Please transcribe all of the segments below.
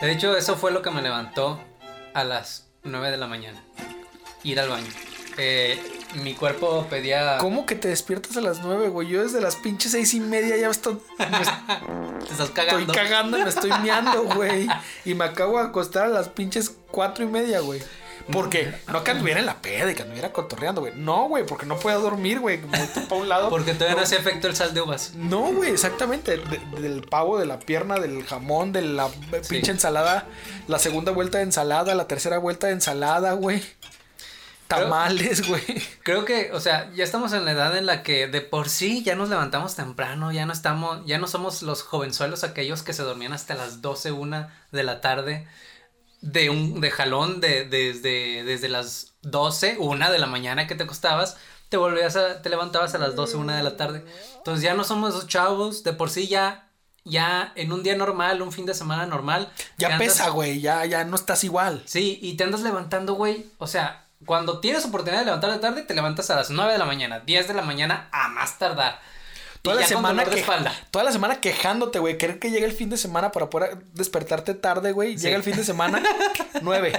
De hecho, eso fue lo que me levantó a las 9 de la mañana. Ir al baño. Eh, mi cuerpo pedía. ¿Cómo que te despiertas a las 9, güey? Yo desde las pinches seis y media ya estoy. Te estás cagando. Estoy cagando y me estoy meando, güey. Y me acabo de acostar a las pinches cuatro y media, güey. Porque no que anduviera en la peda y que anduviera cotorreando, güey. No, güey, porque no podía dormir, güey. Para un lado. Porque todavía no hacía efecto el sal de uvas. No, güey, exactamente. De- del pavo, de la pierna, del jamón, de la pinche ensalada. La segunda vuelta de ensalada, la tercera vuelta de ensalada, güey. Tamales, güey. Creo que, o sea, ya estamos en la edad en la que de por sí ya nos levantamos temprano, ya no estamos, ya no somos los jovenzuelos aquellos que se dormían hasta las 12, una de la tarde, de un, de jalón, de, desde, desde las 12, una de la mañana que te acostabas, te volvías a, te levantabas a las 12, una de la tarde. Entonces ya no somos esos chavos, de por sí ya, ya en un día normal, un fin de semana normal. Ya andas- pesa, güey. Ya, ya no estás igual. Sí, y te andas levantando, güey. O sea, cuando tienes oportunidad de levantarte tarde, te levantas a las 9 de la mañana, 10 de la mañana a más tardar. Toda la, semana de espalda. toda la semana quejándote, güey. Querer que llegue el fin de semana para poder despertarte tarde, güey. Sí. Llega el fin de semana, nueve.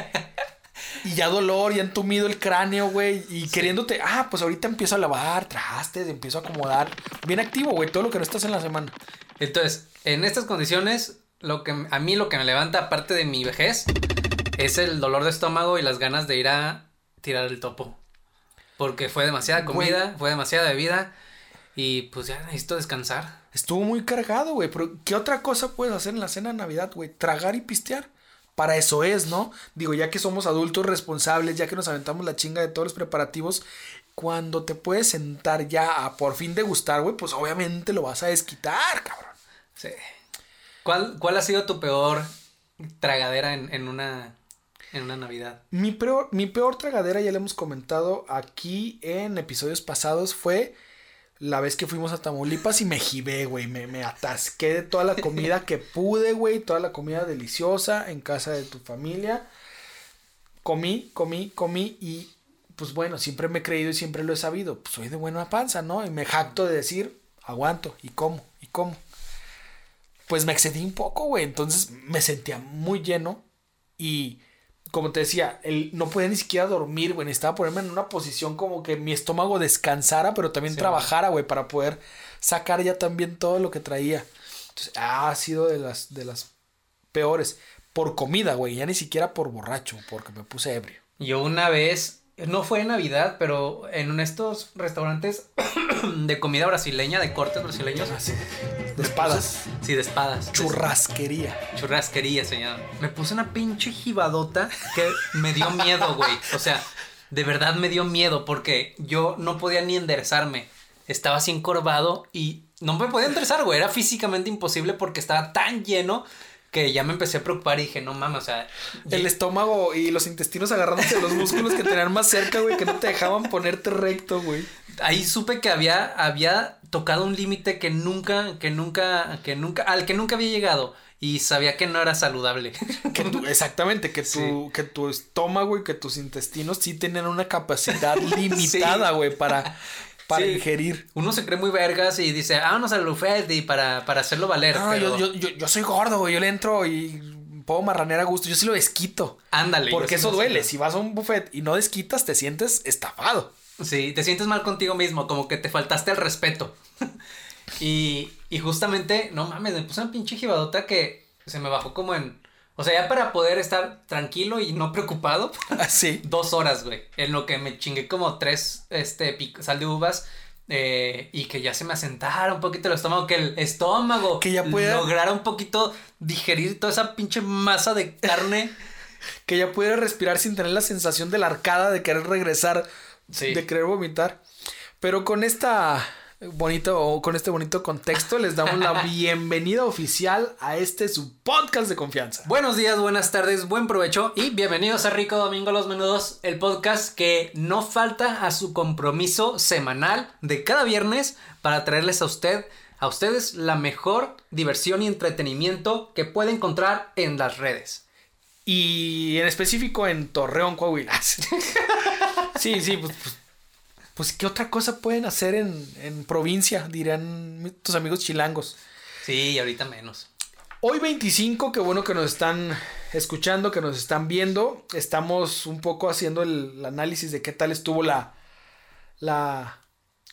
Y ya dolor, ya entumido el cráneo, güey. Y queriéndote, ah, pues ahorita empiezo a lavar trastes, empiezo a acomodar. Bien activo, güey. Todo lo que no estás en la semana. Entonces, en estas condiciones, lo que a mí lo que me levanta, aparte de mi vejez, es el dolor de estómago y las ganas de ir a tirar el topo. Porque fue demasiada comida, fue demasiada bebida. Y pues ya necesito descansar. Estuvo muy cargado, güey. Pero, ¿qué otra cosa puedes hacer en la cena de Navidad, güey? Tragar y pistear. Para eso es, ¿no? Digo, ya que somos adultos responsables, ya que nos aventamos la chinga de todos los preparativos, cuando te puedes sentar ya a por fin degustar, güey, pues obviamente lo vas a desquitar, cabrón. Sí. ¿Cuál, cuál ha sido tu peor tragadera en, en una en una Navidad? Mi peor, mi peor tragadera, ya le hemos comentado aquí en episodios pasados, fue la vez que fuimos a Tamaulipas y me jibé, güey. Me, me atasqué de toda la comida que pude, güey. Toda la comida deliciosa en casa de tu familia. Comí, comí, comí y pues bueno, siempre me he creído y siempre lo he sabido. Pues soy de buena panza, ¿no? Y me jacto de decir, aguanto y como, y como. Pues me excedí un poco, güey. Entonces me sentía muy lleno y como te decía, el, no podía ni siquiera dormir, güey. Necesitaba ponerme en una posición como que mi estómago descansara, pero también Sí. trabajara, güey, para poder sacar ya también todo lo que traía. Entonces, ha sido de las, de las peores. Por comida, güey. Ya ni siquiera por borracho, porque me puse ebrio. Yo una vez, no fue en Navidad, pero en estos restaurantes de comida brasileña, de cortes brasileños. De espadas. Sí, de espadas. Churrasquería. Churrasquería, señor. Me puse una pinche jibadota que me dio miedo, güey. O sea, de verdad me dio miedo porque yo no podía ni enderezarme. Estaba así encorvado y no me podía enderezar, güey. Era físicamente imposible porque estaba tan lleno que ya me empecé a preocupar y dije, no mames, o sea. El estómago y los intestinos agarrándose los músculos que tenían más cerca, güey, que no te dejaban ponerte recto, güey. ahí supe que había, había tocado un límite que nunca, que nunca, que nunca, al que nunca había llegado. Y sabía que no era saludable. Que tu- exactamente, que tu, Sí. que tu estómago y que tus intestinos sí tienen una capacidad limitada, güey, para, para Sí. ingerir. Uno se cree muy vergas y dice, vámonos al buffet y para, para hacerlo valer. No, pero yo, yo, yo, soy gordo, güey, yo le entro y puedo marranear a gusto, yo sí lo desquito. Ándale. Porque eso no sé. duele, si vas a un buffet y no desquitas, te sientes estafado. Sí, te sientes mal contigo mismo, como que te faltaste el respeto. y, y justamente, no mames, me puse una pinche jibadota que se me bajó como en... O sea, ya para poder estar tranquilo y no preocupado, Así. dos horas, güey. En lo que me chingué como tres, este, sal de uvas. eh, y que ya se me asentara un poquito el estómago, que el estómago Que ya pueda- lograra un poquito digerir toda esa pinche masa de carne. Que ya pudiera respirar sin tener la sensación de la arcada de querer regresar, Sí. de querer vomitar. Pero con esta bonito o con este bonito contexto les damos la bienvenida oficial a este su podcast de confianza. Buenos días, buenas tardes, buen provecho y bienvenidos a Rico Domingo Los Menudos, el podcast que no falta a su compromiso semanal de cada viernes para traerles a usted a ustedes la mejor diversión y entretenimiento que puede encontrar en las redes. Y en específico en Torreón, Coahuila. sí, sí, pues, pues, pues, ¿qué otra cosa pueden hacer en, en provincia? Dirán tus amigos chilangos. Sí, y ahorita menos. Hoy 25, qué bueno que nos están escuchando, que nos están viendo. Estamos un poco haciendo el análisis de qué tal estuvo la, la,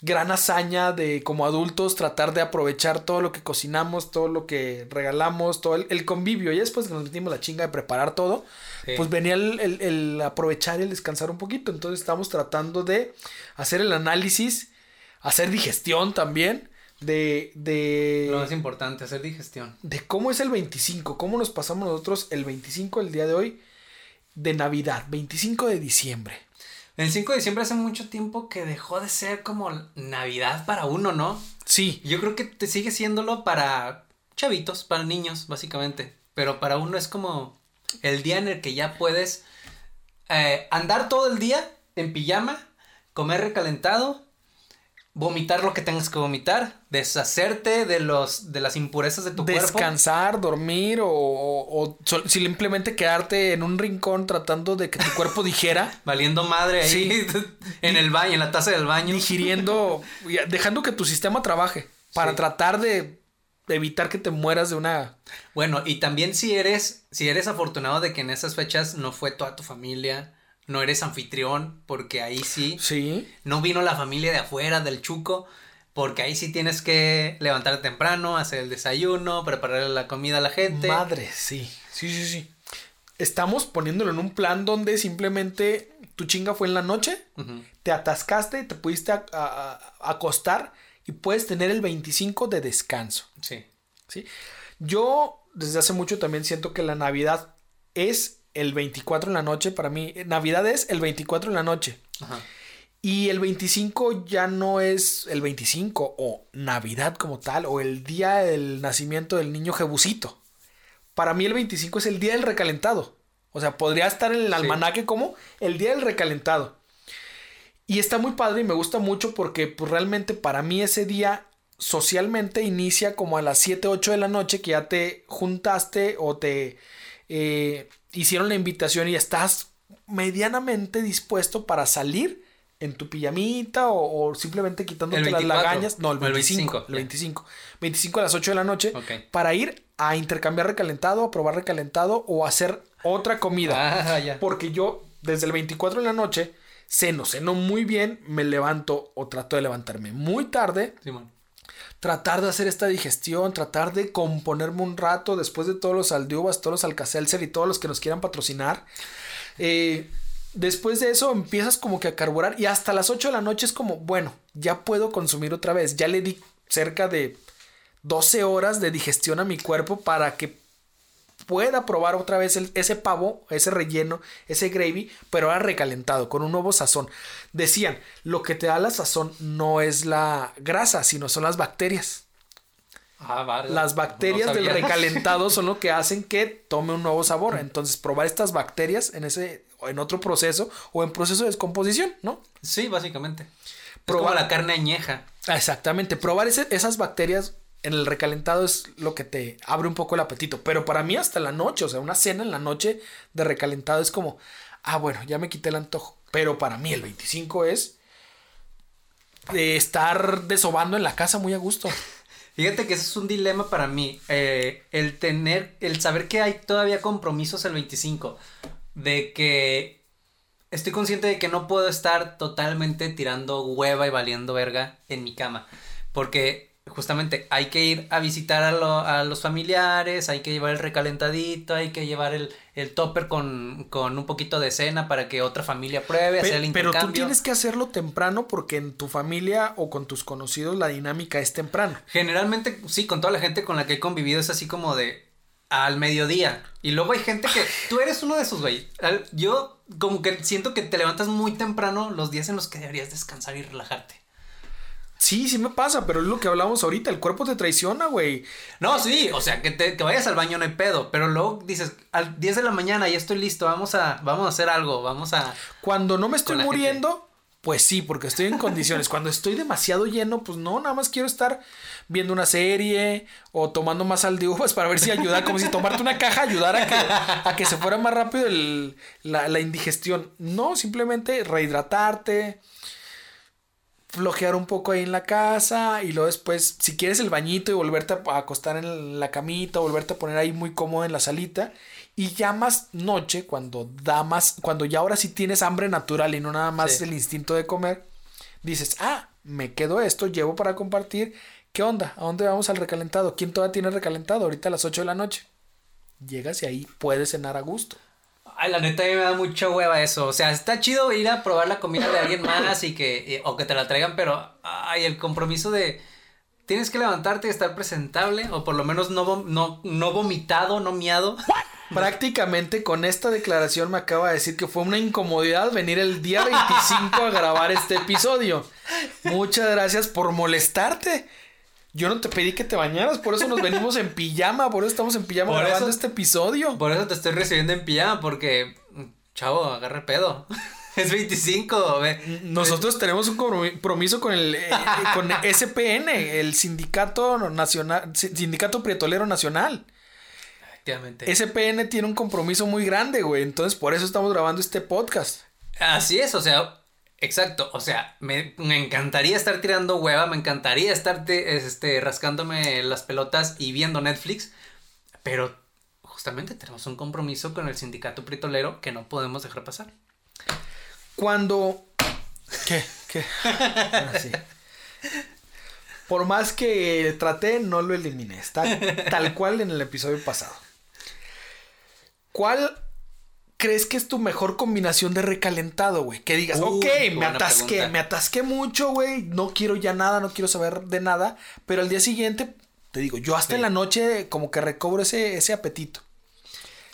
gran hazaña de como adultos tratar de aprovechar todo lo que cocinamos, todo lo que regalamos, todo el, convivio. Y después que nos metimos la chinga de preparar todo, pues venía el, el, aprovechar y el descansar un poquito. Entonces estamos tratando de hacer el análisis, hacer digestión también. De, de... Lo más importante, hacer digestión. De cómo es el 25, cómo nos pasamos nosotros el 25, el día de hoy, de Navidad, 25 de diciembre. El 5 de diciembre hace mucho tiempo que dejó de ser como Navidad para uno, ¿no? Sí. Yo creo que te sigue siéndolo para chavitos, para niños, básicamente. Pero para uno es como el día en el que ya puedes eh, andar todo el día en pijama, comer recalentado vomitar lo que tengas que vomitar, deshacerte de los de las impurezas de tu cuerpo. Descansar, dormir o, o, simplemente quedarte en un rincón tratando de que tu cuerpo dijera. Valiendo madre ahí en el baño, en la taza del baño. Digiriendo, dejando que tu sistema trabaje para tratar de evitar que te mueras de una bueno y también si eres si eres afortunado de que en esas fechas no fue toda tu familia no eres anfitrión, porque ahí sí. Sí. No vino la familia de afuera del Chuco, porque ahí sí tienes que levantarte temprano, hacer el desayuno, preparar la comida a la gente. Madre, sí. Sí, sí, sí. Estamos poniéndolo en un plan donde simplemente tu chinga fue en la noche, te atascaste y te pudiste acostar y puedes tener el 25 de descanso. Sí. Sí. Yo desde hace mucho también siento que la Navidad es el 24 en la noche, para mí, Navidad es el 24 en la noche. Y el 25 ya no es el 25 o Navidad como tal o el día del nacimiento del niño Jebusito. Para mí el 25 es el día del recalentado. O sea, podría estar en el almanaque como el día del recalentado. Y está muy padre y me gusta mucho porque pues, realmente para mí ese día socialmente inicia como a las 7, 8 de la noche que ya te juntaste o te eh, hicieron la invitación y estás medianamente dispuesto para salir en tu pijamita o, simplemente quitándote las lagañas. No, el 25. El 25. 25, a las 8 de la noche. Para ir a intercambiar recalentado, a probar recalentado o hacer otra comida. Ah, Porque yo, desde el 24 de la noche, ceno, ceno muy bien, me levanto o trato de levantarme muy tarde tratar de hacer esta digestión, tratar de componerme un rato después de todos los aldiubas, todos los alcacelser y todos los que nos quieran patrocinar. Eh, después de eso empiezas como que a carburar y hasta las 8 de la noche es como, bueno, ya puedo consumir otra vez. Ya le di cerca de 12 horas de digestión a mi cuerpo para que pueda probar otra vez ese pavo, ese relleno, ese gravy, pero ahora recalentado, con un nuevo sazón. Decían, lo que te da la sazón no es la grasa, sino son las bacterias. Ah, las bacterias del recalentado son lo que hacen que tome un nuevo sabor. Entonces, probar estas bacterias en ese en otro proceso o en proceso de descomposición, ¿no? Sí, básicamente. Probar la carne añeja. Exactamente, probar esas bacterias en el recalentado es lo que te abre un poco el apetito. Pero para mí hasta la noche, o sea, una cena en la noche de recalentado es como, ah, bueno, ya me quité el antojo. Pero para mí el 25 es estar desobando en la casa muy a gusto. Fíjate que ese es un dilema para mí. Eh, el tener, el saber que hay todavía compromisos el 25. De que estoy consciente de que no puedo estar totalmente tirando hueva y valiendo verga en mi cama. Porque justamente hay que ir a visitar a, los familiares, hay que llevar el recalentadito, hay que llevar el, el topper con, un poquito de cena para que otra familia pruebe, hacer el intercambio. Pero tú tienes que hacerlo temprano porque en tu familia o con tus conocidos la dinámica es temprano. Generalmente, sí, con toda la gente con la que he convivido es así como de al mediodía. Y luego hay gente que tú eres uno de esos, güey. Yo como que siento que te levantas muy temprano los días en los que deberías descansar y relajarte. Sí, sí me pasa, pero es lo que hablamos ahorita. El cuerpo te traiciona, güey. No, sí, o sea, que, te, que vayas al baño no hay pedo, pero luego dices, al 10 de la mañana ya estoy listo, vamos a, vamos a hacer algo, vamos a... Cuando no me estoy muriendo, pues sí, porque estoy en condiciones. Cuando estoy demasiado lleno, pues no, nada más quiero estar viendo una serie o tomando más sal de uvas para ver si ayuda, como si tomarte una caja ayudara a que, a que se fuera más rápido el- la, la indigestión. No, simplemente rehidratarte, flojear un poco ahí en la casa y luego después, si quieres el bañito y volverte a acostar en la camita, volverte a poner ahí muy cómodo en la salita. Y ya más noche, cuando da más, cuando ya ahora sí tienes hambre natural y no nada más Sí. el instinto de comer, dices, ah, me quedo esto, llevo para compartir. ¿Qué onda? ¿A dónde vamos al recalentado? ¿Quién todavía tiene recalentado? Ahorita a las 8 de la noche. Llegas y ahí puedes cenar a gusto. Ay, la neta a mí me da mucha hueva eso. O sea, está chido ir a probar la comida de alguien más y que, o que te la traigan, pero, ay, el compromiso de, tienes que levantarte y estar presentable, o por lo menos no, no, no vomitado, no miado. Prácticamente con esta declaración me acaba de decir que fue una incomodidad venir el día 25 a grabar este episodio. Muchas gracias por molestarte. Yo no te pedí que te bañaras, por eso nos venimos en pijama, por eso estamos en pijama Por grabando eso- este episodio. Por eso te estoy recibiendo en pijama, porque, chavo, agarra el pedo. es 25, ve. Nosotros tenemos un compromiso con el eh, eh, con SPN, el Sindicato Nacional Sindicato Prietolero Nacional. Efectivamente. SPN tiene un compromiso muy grande, güey, entonces por eso estamos grabando este podcast. Así es, o sea, exacto, o sea, me, me encantaría estar tirando hueva, me encantaría estar te- este, rascándome las pelotas y viendo Netflix, pero justamente tenemos un compromiso con el sindicato pritolero que no podemos dejar pasar. Cuando. ¿Qué? ¿Qué? Sí. Por más que traté, no lo eliminé. Está tal cual en el episodio pasado. ¿Cuál crees que es tu mejor combinación de recalentado, güey? Que digas, Uy, ok, me atasqué, pregunta. me atasqué mucho, güey. No quiero ya nada, no quiero saber de nada. Pero al día siguiente, te digo, yo hasta Sí. en la noche como que recobro ese, ese apetito.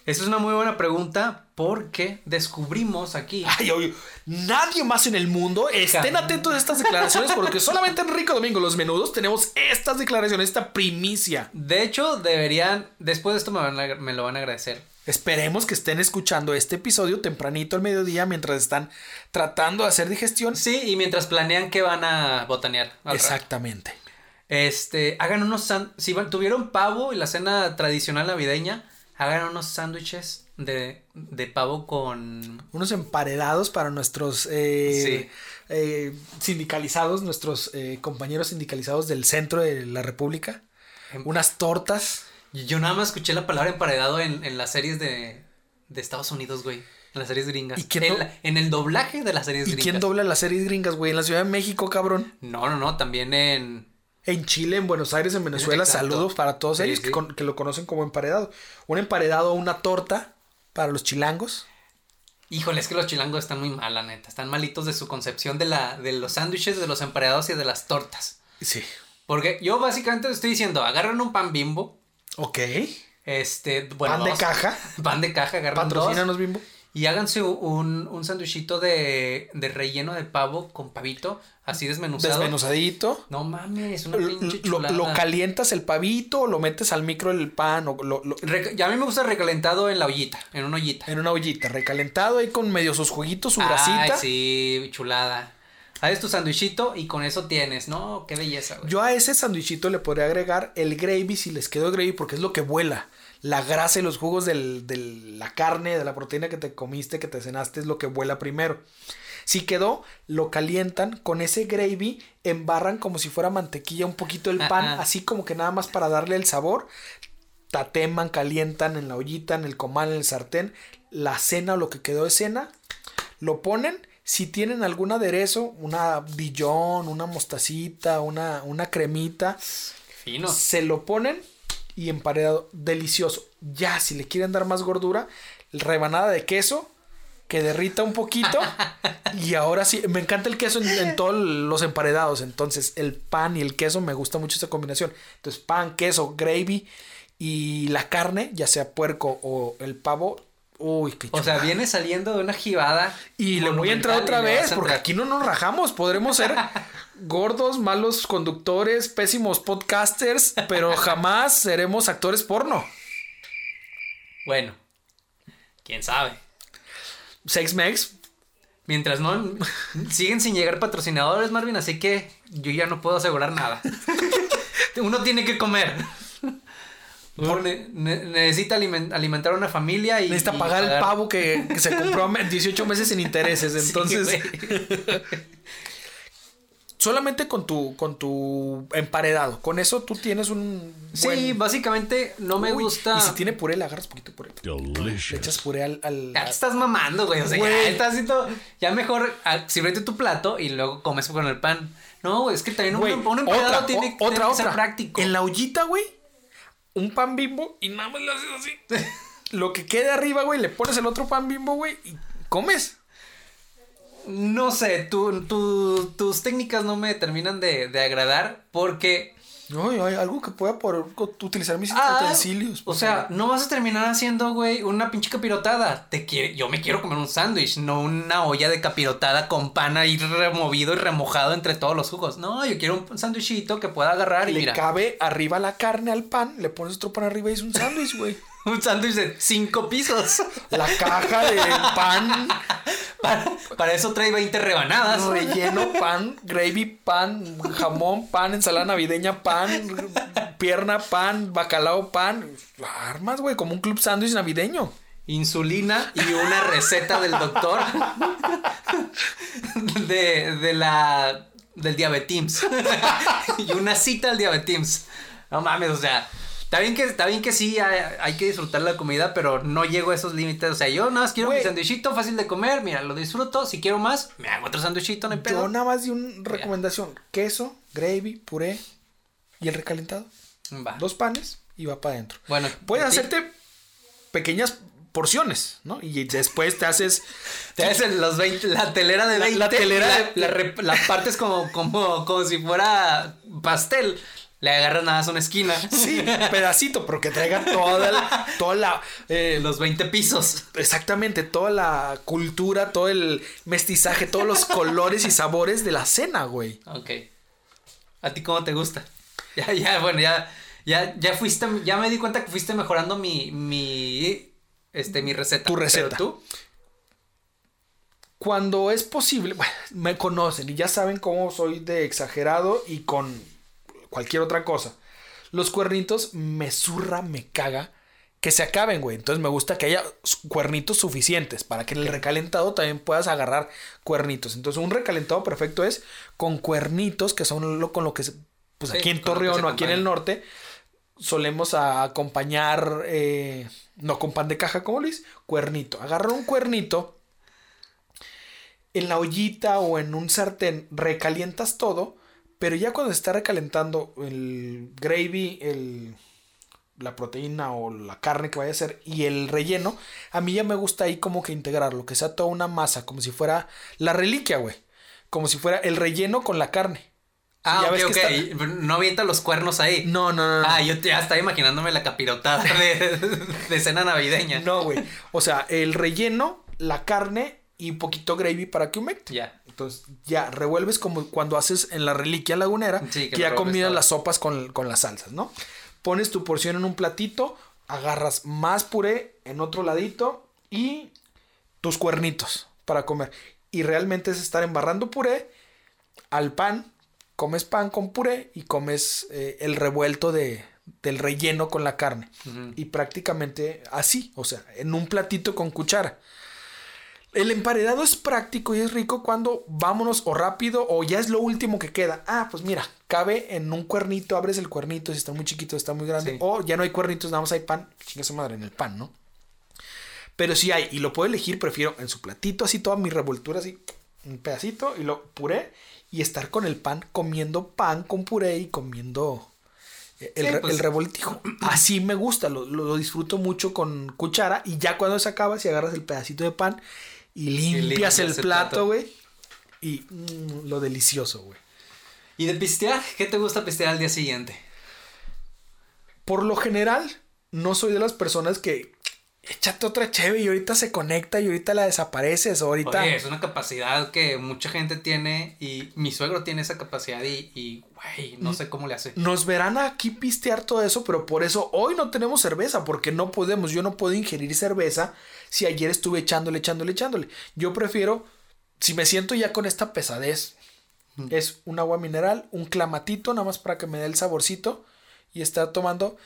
Esa es una muy buena pregunta porque descubrimos aquí. Ay, oye, nadie más en el mundo. Estén atentos a estas declaraciones porque solamente en Rico Domingo Los Menudos tenemos estas declaraciones, esta primicia. De hecho, deberían, después de esto me, van a- me lo van a agradecer. Esperemos que estén escuchando este episodio tempranito al mediodía mientras están tratando de hacer digestión. Sí, y mientras planean que van a botanear. rato. Exactamente. Este, hagan unos si tuvieron pavo y la cena tradicional navideña, hagan unos sándwiches de, de pavo con Unos emparedados para nuestros eh, Sí. eh, sindicalizados, nuestros eh, compañeros sindicalizados del centro de la República. Em- Unas tortas. Yo nada más escuché la palabra emparedado en, en las series de, de Estados Unidos, güey. En las series gringas. ¿Y quién en, la- en el doblaje de las series ¿Y gringas. quién dobla las series gringas, güey? En la Ciudad de México, cabrón. No, no, no, también en... En Chile, en Buenos Aires, en Venezuela, Exacto. saludos para todos Sí, ellos sí. Que, con- que lo conocen como emparedado. Un emparedado una torta para los chilangos. Híjole, es que los chilangos están muy mal, la neta. Están malitos de su concepción de, la, de los sándwiches, de los emparedados y de las tortas. Sí. Porque yo básicamente te estoy diciendo, agarran un pan bimbo, Ok. este, bueno, Pan de dos. caja. Pan de caja, agarran dos. Patrocínanos, Bimbo. Y háganse un, un de, de relleno de pavo con pavito, así desmenuzado. Desmenuzadito. No mames, una pinche lo- chulada. lo calientas el pavito, lo metes al micro el pan o lo- lo- a mí me gusta recalentado en la ollita, en una ollita. en una ollita, recalentado ahí con medio sus juguitos, su Ay, grasita. sí, chulada. Haces tu sándwichito y con eso tienes, ¿no? Qué belleza, güey. Yo a ese sándwichito le podría agregar el gravy si les quedó gravy porque es lo que vuela. La grasa y los jugos del- de la carne, de la proteína que te comiste, que te cenaste, es lo que vuela primero. Si quedó, lo calientan con ese gravy, embarran como si fuera mantequilla un poquito el pan, Ajá. así como que nada más para darle el sabor. Tateman, calientan en la ollita, en el comal, en el sartén, la cena o lo que quedó de cena, lo ponen. Si tienen algún aderezo, una Dijon, una mostacita, una, una cremita, Fino. se lo ponen y emparedado. Delicioso. Ya, si le quieren dar más gordura, rebanada de queso que derrita un poquito. y ahora sí, me encanta el queso en, en todos los emparedados. Entonces, el pan y el queso me gusta mucho esa combinación. Entonces, pan, queso, gravy y la carne, ya sea puerco o el pavo. Uy, qué O sea, viene saliendo de una jibada. Y le voy a entrar otra vez, porque aquí no nos rajamos. Podremos ser gordos, malos conductores, pésimos podcasters, pero jamás seremos actores porno. Bueno, quién sabe. Sex Mex, Mientras no siguen sin llegar patrocinadores, Marvin, así que yo ya no puedo asegurar nada. Uno tiene que comer. Uno ne- ne- necesita alimen- alimentar a una familia y necesita y pagar el pavo que, que se compró a 18 meses sin intereses. Entonces, solamente con tu, con tu emparedado. Con eso tú tienes un. Sí, básicamente no me Uy, gusta. Y si tiene puré, le agarras poquito puré. Le Delicious. echas puré al. al- Ya te estás mamando, güey. O sea, Güey. ya estás haciendo. Ya mejor ah, sírvete tu plato y luego comes con el pan. No, güey, es que también un, Güey, un empleado otra, tiene, o- otra, tiene que ser otra. práctico. En la ollita, güey, un pan bimbo y nada más le haces así. Lo que quede arriba, güey, le pones el otro pan bimbo, güey, y comes. No sé, tu, tu- tus técnicas no me terminan de, de agradar porque. No, hay algo que pueda por utilizar mis ah, utensilios. o por sea, no vas a terminar haciendo, güey, una pinche capirotada. Te quiere, yo me quiero comer un sándwich, no una olla de capirotada con pan ahí removido y remojado entre todos los jugos. No, yo quiero un sándwichito que pueda agarrar y le mira. cabe arriba la carne al pan, le pones otro pan arriba y es un sándwich, güey. Un sándwich de cinco pisos. La caja de pan, Para, para eso trae 20 rebanadas. relleno, pan, gravy, pan, jamón, pan, ensalada navideña, pan, pierna, pan, bacalao, pan. Armas, güey, como un club sándwich navideño. Insulina y una receta del doctor de, de la del diabetims. y una cita al diabetims. No mames, o sea, está bien que, está bien que sí hay, hay que disfrutar la comida, pero no llego a esos límites. O sea, yo nada más quiero mi Güey. sándwichito fácil de comer, mira, lo disfruto. Si quiero más, me hago otro sándwichito, no hay pedo. Yo nada más di una recomendación: queso, gravy, puré y el recalentado. Va. Dos panes y va para adentro. Bueno, Puedes hacerte pequeñas porciones, ¿no? Y después te haces. Te hacen los 20, la telera de La- 20. la telera la, rep- la partes como, como, como si fuera pastel. Le agarras nada más una esquina. Sí, pedacito, pero que traiga toda la. Toda la eh, Los 20 pisos. exactamente, toda la cultura, todo el mestizaje, todos los colores y sabores de la cena, güey. Ok. ¿A ti cómo te gusta? Ya, ya, bueno, ya, ya, ya fuiste, ya me di cuenta que fuiste mejorando mi, mi, este, mi receta. Tu receta. Pero tú, Cuando es posible, bueno, me conocen y ya saben cómo soy de exagerado y con cualquier otra cosa. Los cuernitos me zurra, me caga que se acaben, güey. Entonces me gusta que haya cuernitos suficientes para que en el recalentado también puedas agarrar cuernitos. Entonces un recalentado perfecto es con cuernitos, que son lo con lo que se, pues Sí, aquí en Torreón o aquí en el norte solemos a acompañar, eh, no con pan de caja como Luis, cuernito. Agarrar un cuernito en la ollita o en un sartén recalientas todo, pero ya cuando se está recalentando el gravy, el, la proteína o la carne que vaya a ser y el relleno, a mí ya me gusta ahí como que integrarlo, que sea toda una masa, como si fuera la reliquia, güey. Como si fuera el relleno con la carne. Ah, ok, ok. que No avienta los cuernos ahí. No, no, no. no. Ah, yo ya estaba imaginándome la capirotada de, de cena navideña. No, güey. O sea, el relleno, la carne y un poquito gravy para que humecte. Ya. Entonces ya revuelves como cuando haces en la reliquia lagunera, Sí, que ya combinas las sopas con, con las salsas, ¿no? Pones tu porción en un platito, agarras más puré en otro ladito y tus cuernitos para comer. Y realmente es estar embarrando puré al pan, comes pan con puré y comes eh, el revuelto de, del relleno con la carne. Y prácticamente así, o sea, en un platito con cuchara. El emparedado es práctico y es rico cuando vámonos o rápido o ya es lo último que queda. Ah, pues mira, cabe en un cuernito, abres el cuernito si está muy chiquito, está muy grande. Sí. O ya no hay cuernitos, nada más hay pan. Chinga su madre en el pan, ¿no? Pero si hay y lo puedo elegir, prefiero en su platito así toda mi revoltura así, un pedacito y lo puré y estar con el pan comiendo pan con puré y comiendo eh, el, Sí, pues. el revoltijo. Así me gusta, lo, lo- lo disfruto mucho con cuchara y ya cuando se acaba, si agarras el pedacito de pan y limpias, limpias el el plato, plato. güey. Y mm, lo delicioso, güey. ¿Y de pistear? ¿Qué te gusta pistear al día siguiente? Por lo general, no soy de las personas que échate otra cheve y ahorita se conecta y ahorita la desapareces. Ahorita. Oye, es una capacidad que mucha gente tiene y mi suegro tiene esa capacidad y, y güey, no sé cómo le hace. Nos verán aquí pistear todo eso, pero por eso hoy no tenemos cerveza, porque no podemos, yo no puedo ingerir cerveza si ayer estuve echándole, echándole, echándole. Yo prefiero, si me siento ya con esta pesadez, es un agua mineral, un clamatito, nada más para que me dé el saborcito y estar tomando.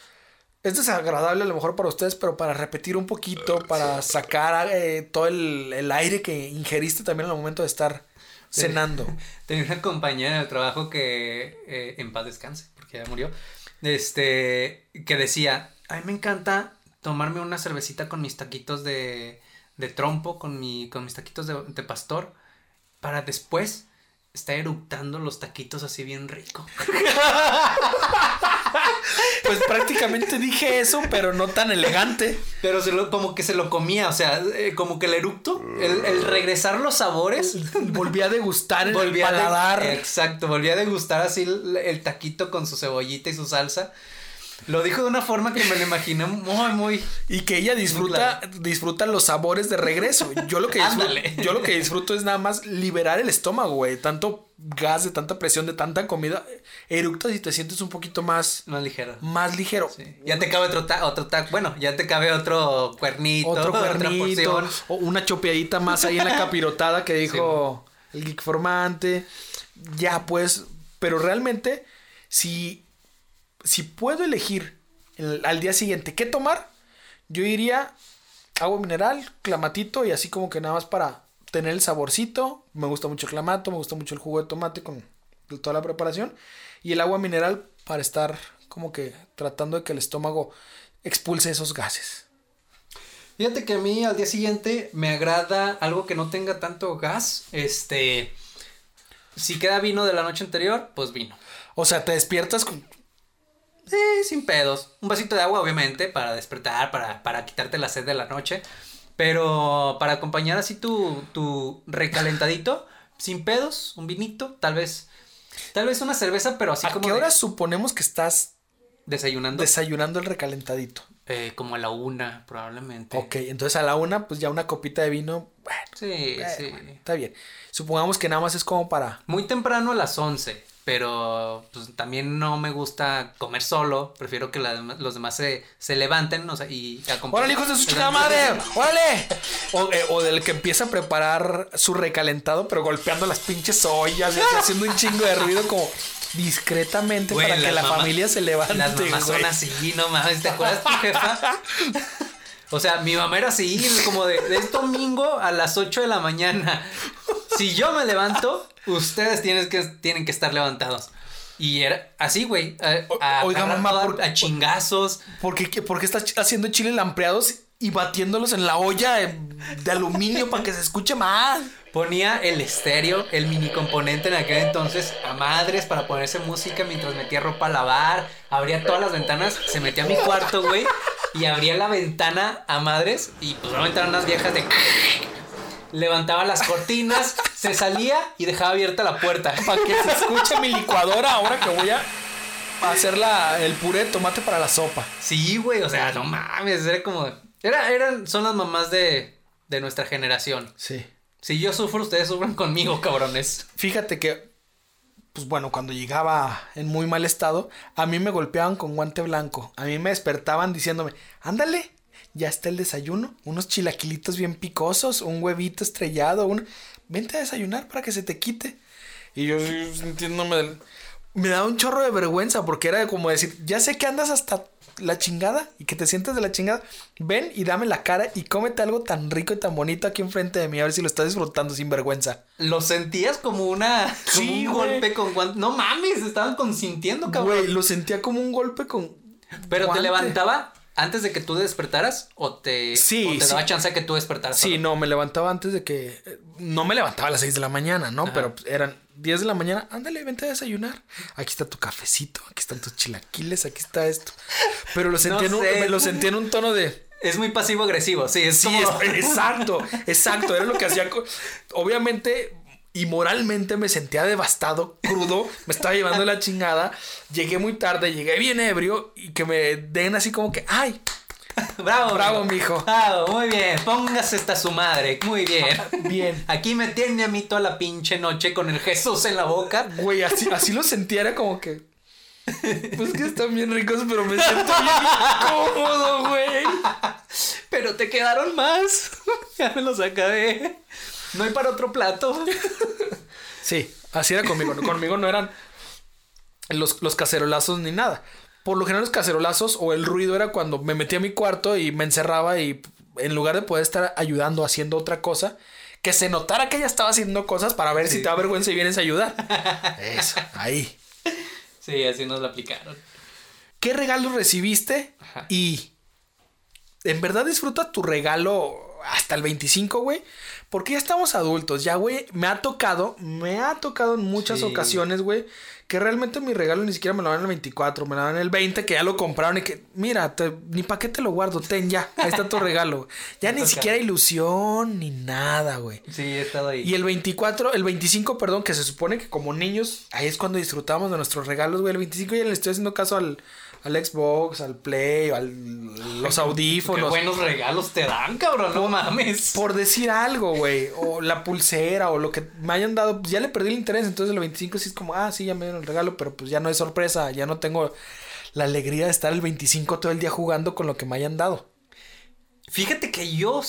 Es desagradable a lo mejor para ustedes, pero para repetir un poquito, para sacar eh, todo el, el aire que ingeriste también al momento de estar cenando. Tenía una compañera en el trabajo que, eh, en paz descanse, porque ya murió, este, que decía, a mí me encanta tomarme una cervecita con mis taquitos de, de trompo, con, mi, con mis taquitos de, de pastor, para después estar eructando los taquitos así bien rico. Pues prácticamente dije eso, pero no tan elegante. Pero se lo, como que se lo comía, o sea, eh, como que el eructo, el, el regresar los sabores. Volví a degustar el volvía a de- paladar. exacto, volví a degustar así el, el taquito con su cebollita y su salsa. Lo dijo de una forma que me lo imaginé muy, muy. Y que ella disfruta, disfruta los sabores de regreso. Yo lo que disfruto, yo lo que disfruto es nada más liberar el estómago, güey. Tanto gas, de tanta presión, de tanta comida. Eructas y te sientes un poquito más, Más ligero. más ligero. Sí. Ya te cabe otro ta otro ta bueno, ya te cabe otro cuernito, Otro cuernito, o una chopeadita más ahí en la capirotada que dijo el geek formante. Ya, pues, pero realmente, si, si puedo elegir el- al día siguiente qué tomar, yo iría agua mineral, clamatito y así como que nada más para tener el saborcito. Me gusta mucho el clamato, me gusta mucho el jugo de tomate con toda la preparación. Y el agua mineral para estar como que tratando de que el estómago expulse esos gases. Fíjate que a mí al día siguiente me agrada algo que no tenga tanto gas. Este. Si queda vino de la noche anterior, pues vino. O sea, te despiertas con... Sí, sin pedos. Un vasito de agua, obviamente, para despertar, para, para quitarte la sed de la noche. Pero para acompañar así tu, tu recalentadito, sin pedos, un vinito, tal vez. Tal vez una cerveza, pero así ¿A como qué de- hora suponemos que estás desayunando. desayunando el recalentadito? Eh, como a la una, probablemente. Ok, entonces a la una, pues ya una copita de vino. Bueno, Sí, sí. bueno, está bien. Supongamos que nada más es como para. Muy temprano a las 11, pero pues también no me gusta comer solo, prefiero que la los demás se, se levanten o sea, y acompañen. ¡Órale, hijos de su chingada madre! ¡Órale! O, eh, o del que empieza a preparar su recalentado, pero golpeando las pinches ollas haciendo un chingo de ruido como discretamente Güey, para que la mamás- familia se levante. Las mamás güey. son así, no mames, ¿te acuerdas tu jefa? O sea, mi mamá era así, como de, es domingo a las 8 de la mañana. Si yo me levanto, ustedes tienen que, tienen que estar levantados. Y era así, güey. A, a Oiga, mamá, ¿por- a chingazos. ¿Por qué, por qué estás haciendo chile lampreados y batiéndolos en la olla de, de aluminio para que se escuche más? Ponía el estéreo, el mini componente en aquel entonces, a madres para ponerse música mientras metía ropa a lavar, abría todas las ventanas, se metía a mi cuarto, güey, y abría la ventana a madres y pues no entraron unas viejas de... Levantaba las cortinas, se salía y dejaba abierta la puerta. Para que se escuche mi licuadora ahora que voy a hacer la, el puré de tomate para la sopa. Sí, güey, o sea, no mames, era como... Era, eran, son las mamás de, de nuestra generación. Sí. Si yo sufro, ustedes sufran conmigo, cabrones. Fíjate que, pues bueno, cuando llegaba en muy mal estado, a mí me golpeaban con guante blanco. A mí me despertaban diciéndome, ándale, ya está el desayuno, unos chilaquilitos bien picosos, un huevito estrellado, un... Vente a desayunar para que se te quite. Y yo sintiéndome... del- Me daba un chorro de vergüenza porque era como decir, ya sé que andas hasta la chingada y que te sientes de la chingada. Ven y dame la cara y cómete algo tan rico y tan bonito aquí enfrente de mí, a ver si lo estás disfrutando sin vergüenza. Lo sentías como una. Como Sí, un golpe con guante. No mames, estaban consintiendo, cabrón. Güey, lo sentía como un golpe con. Pero guante. te levantaba antes de que tú despertaras o te, Sí, o te sí. daba chance de que tú despertaras. Sí, solo? no, me levantaba antes de que. eh, No me levantaba a las 6 de la mañana, ¿no? Ajá. Pero pues, eran 10 de la mañana. Ándale, vente a desayunar. Aquí está tu cafecito, aquí están tus chilaquiles, aquí está esto. Pero lo sentía, en, un, me lo sentía en un tono de. Es muy pasivo-agresivo, sí, es Sí, como- es- exacto, exacto. Era lo que hacía. Obviamente. Y moralmente me sentía devastado, crudo, me estaba llevando la chingada. Llegué muy tarde, llegué bien ebrio y que me den así como que, ay, Bravo. Bravo, mijo. Bravo, muy bien. Póngase esta su madre. Muy bien. Bien. Aquí me tiene a mí toda la pinche noche con el Jesús en la boca. Güey, así, así lo sentía, era como que. Pues que están bien ricos, pero me siento bien incómodo, güey. Pero te quedaron más. ya me los acabé. No hay para otro plato. Sí, así era conmigo. Conmigo no eran los, los cacerolazos ni nada. Por lo general los cacerolazos o el ruido era cuando me metía a mi cuarto y me encerraba y en lugar de poder estar ayudando haciendo otra cosa, que se notara que ella estaba haciendo cosas para ver si te da vergüenza y vienes a ayudar. Eso, ahí. Sí, así nos lo aplicaron. ¿Qué regalos recibiste? Ajá. Y en verdad disfruta tu regalo hasta el 25, güey. Porque ya estamos adultos, ya, güey. Me ha tocado, me ha tocado en muchas Sí. ocasiones, güey. Que realmente mi regalo ni siquiera me lo dan el 24, me lo dan en el 20, que ya lo compraron y que, mira, te- ni para qué te lo guardo, ten ya, ahí está tu regalo. Ya ni siquiera ilusión ni nada, güey. Sí, he estado ahí. Y el 24, el 25, perdón, que se supone que como niños, ahí es cuando disfrutamos de nuestros regalos, güey. El 25 ya le estoy haciendo caso al, al Xbox, al Play, al los Qué audífonos. buenos regalos te dan, cabrón. No mames. Por decir algo, güey. O la pulsera o lo que me hayan dado. Pues ya le perdí el interés. Entonces el 25 sí es como, ah, sí, ya me dieron el regalo, pero pues ya no es sorpresa. Ya no tengo la alegría de estar el 25 todo el día jugando con lo que me hayan dado. Fíjate que yo.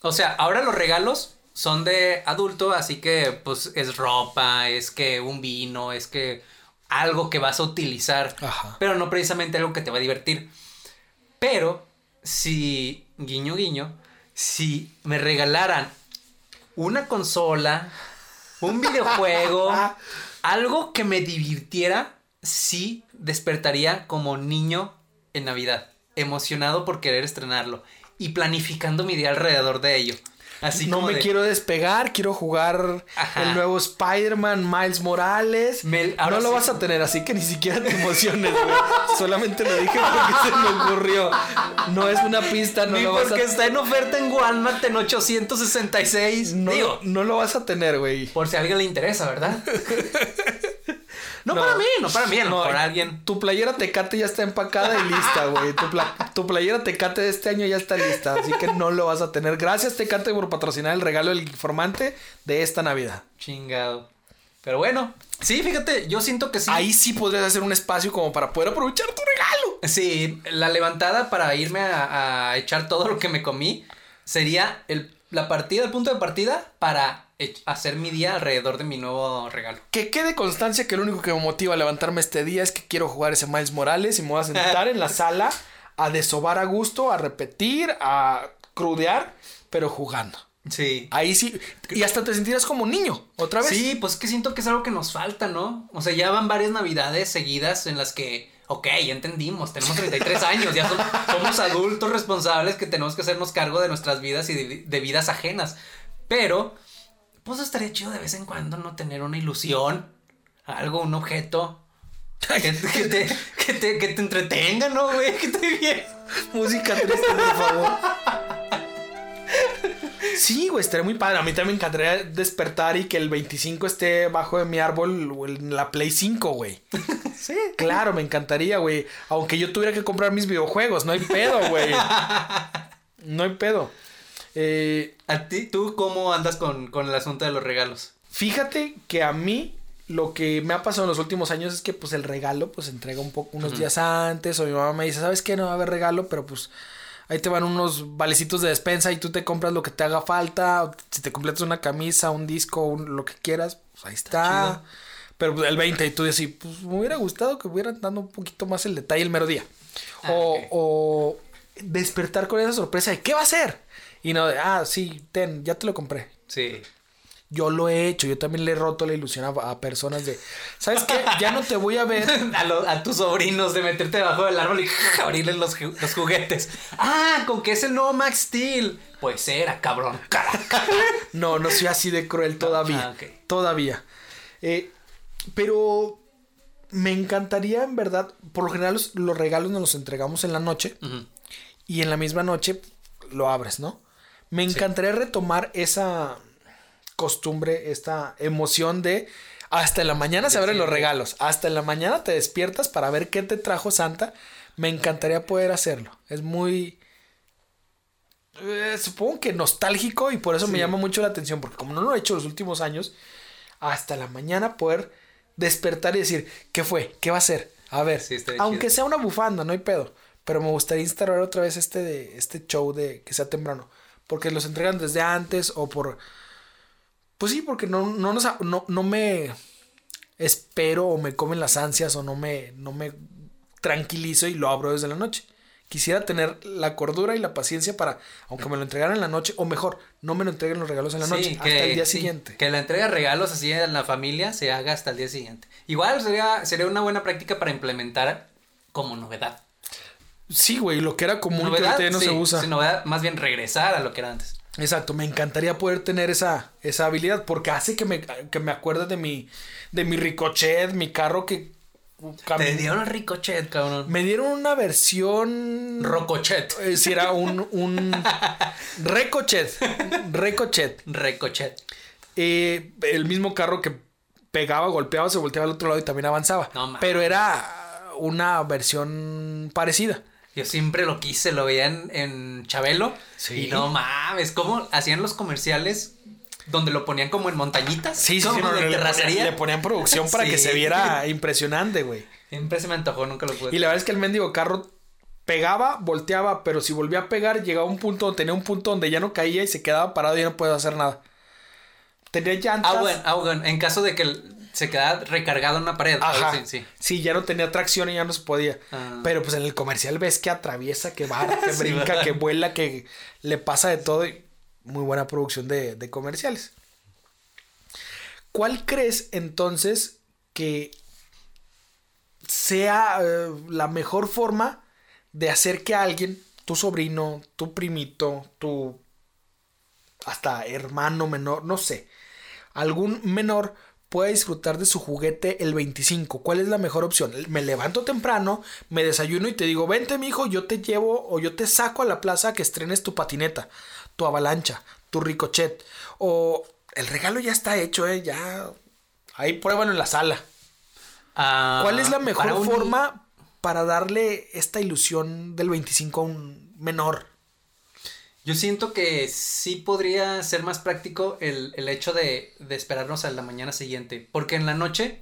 O sea, ahora los regalos son de adulto, así que pues es ropa, es que un vino, es que algo que vas a utilizar, Ajá. pero no precisamente algo que te va a divertir. Pero si, guiño, guiño, si me regalaran una consola, un videojuego, algo que me divirtiera, sí despertaría como niño en Navidad, emocionado por querer estrenarlo y planificando mi día alrededor de ello. Así no como me de- quiero despegar, quiero jugar Ajá. el nuevo Spider-Man, Miles Morales. Ahora no lo vas a tener, así que ni siquiera te emociones, güey. Solamente lo dije porque se me ocurrió. No es una pista, no Ni lo vas a porque está en oferta en Walmart en 866. no, Digo, no lo vas a tener, güey. por si a alguien le interesa, ¿verdad? no, No. para mí, no para mí, No, mejor alguien. Tu playera Tecate ya está empacada y lista, güey. Tu, pla- tu playera Tecate de este año ya está lista, así que no lo vas a tener. Gracias Tecate por patrocinar el regalo del informante de esta Navidad. Chingado. Pero bueno, sí, fíjate, yo siento que sí. Ahí sí podrías hacer un espacio como para poder aprovechar tu regalo. Sí, la levantada para irme a, a echar todo lo que me comí sería el, la partida, el punto de partida para hacer mi día alrededor de mi nuevo regalo. Que quede constancia que lo único que me motiva a levantarme este día es que quiero jugar ese Miles Morales y me voy a sentar en la sala a desovar a gusto, a repetir, a crudear, pero jugando. Sí. Ahí sí. Y hasta te sentirás como niño, otra vez. Sí, pues que siento que es algo que nos falta, ¿no? O sea, ya van varias navidades seguidas en las que, ok, ya entendimos, tenemos 33 años, ya son- somos adultos responsables que tenemos que hacernos cargo de nuestras vidas y de, de vidas ajenas. Pero, pues estaría chido de vez en cuando no tener una ilusión, algo, un objeto. Que, que te, que, te, que te entretenga, ¿no, güey? Que te bien. Música triste, por favor. Sí, güey, estaría muy padre. A mí también me encantaría despertar y que el 25 esté bajo de mi árbol o en la Play 5, güey. Sí. Claro, me encantaría, güey. Aunque yo tuviera que comprar mis videojuegos, no hay pedo, güey. No hay pedo. Eh, ¿A ti, tú cómo andas con, con el asunto de los regalos? fíjate que a mí lo que me ha pasado en los últimos años es que pues el regalo pues se entrega un poco unos días antes o mi mamá me dice, ¿sabes qué? No va a haber regalo, pero pues ahí te van unos valecitos de despensa y tú te compras lo que te haga falta, o si te completas una camisa, un disco, un- lo que quieras, pues ahí está. Pero pues, el 20 y tú decís, pues me hubiera gustado que hubieran dado un poquito más el detalle el mero día. Ah, o, o despertar con esa sorpresa de ¿qué va a ser? Y no de, ah, sí, ten, ya te lo compré. Sí. Yo lo he hecho, yo también le he roto la ilusión a, a personas de, ¿sabes qué? Ya no te voy a ver. A, lo- a tus sobrinos de meterte debajo del árbol y abrirles los, ju- los juguetes. Ah, con que es el nuevo Max Steel. Pues era, cabrón. Caraca. No, no soy así de cruel todavía. Ah. Todavía. Eh, pero me encantaría, en verdad, por lo general los, los regalos nos los entregamos en la noche y en la misma noche lo abres, ¿no? Me encantaría retomar esa costumbre, esta emoción de hasta la mañana se abren los regalos, hasta la mañana te despiertas para ver qué te trajo Santa, Me encantaría poder hacerlo. Es muy... eh, supongo que nostálgico y por eso me llama mucho la atención, porque como no lo he hecho los últimos años, hasta la mañana poder despertar y decir, ¿qué fue? ¿Qué va a ser? A ver, Sí, aunque chido. sea una bufanda, no hay pedo, pero me gustaría instalar otra vez este, de, este show de que sea temprano, porque los entregan desde antes o por... Pues sí, porque no, no, nos, no, no me espero o me comen las ansias o no me, no me tranquilizo y lo abro desde la noche. Quisiera tener la cordura y la paciencia para, aunque me lo entregaran en la noche, o mejor, no me lo entreguen los regalos en la Sí, noche, hasta el día sí, siguiente. Que la entrega de regalos así en la familia se haga hasta el día siguiente. Igual sería, sería una buena práctica para implementar como novedad. Sí, güey, lo que era común que novedad, ahorita ya no sí, se usa. sí, novedad, más bien regresar a lo que era antes. Exacto, me encantaría poder tener esa, esa habilidad porque hace que me, que me acuerde de mi, de mi ricochet, mi carro que... cam- Te dieron el ricochet, cabrón. Me dieron una versión... Rocochet. Eh, si era un, un recochet. Recochet. Recochet. Eh, el mismo carro que pegaba, golpeaba, se volteaba al otro lado y también avanzaba. No. Pero era una versión parecida. Yo siempre lo quise, lo veía en, Chabelo. Sí. Y no mames, ¿cómo hacían los comerciales donde lo ponían como en montañitas? Sí, sí, no, de le, ponían, terracería. le ponían producción para que se viera impresionante, güey. Siempre se me antojó, nunca lo pude. Y la verdad es que el mendigo carro pegaba, volteaba, pero si volvía a pegar, llegaba a un punto, tenía un punto donde ya no caía y se quedaba parado y ya no podía hacer nada. Tenía llantas. Ah, bueno, ah, bueno, en caso de que se quedara recargado en una pared. Ajá. Sí, sí. Sí, ya no tenía tracción y ya no se podía. Ah. Pero pues en el comercial ves que atraviesa, que va, que Sí, brinca, ¿verdad? que vuela, que le pasa de todo. y muy buena producción de, de comerciales. ¿Cuál crees entonces que sea eh, la mejor forma de hacer que alguien, tu sobrino, tu primito, tu hasta hermano menor, no sé, algún menor pueda disfrutar de su juguete el 25. ¿Cuál es la mejor opción? Me levanto temprano, me desayuno y te digo, vente mi hijo, yo te llevo o yo te saco a la plaza que estrenes tu patineta, tu avalancha, tu ricochet. O el regalo ya está hecho, eh, ya. Ahí pruébalo en la sala. Ah, ¿Cuál es la mejor para un- forma para darle esta ilusión del 25 a un menor? Yo siento que sí podría ser más práctico el, el hecho de, de esperarnos a la mañana siguiente. Porque en la noche,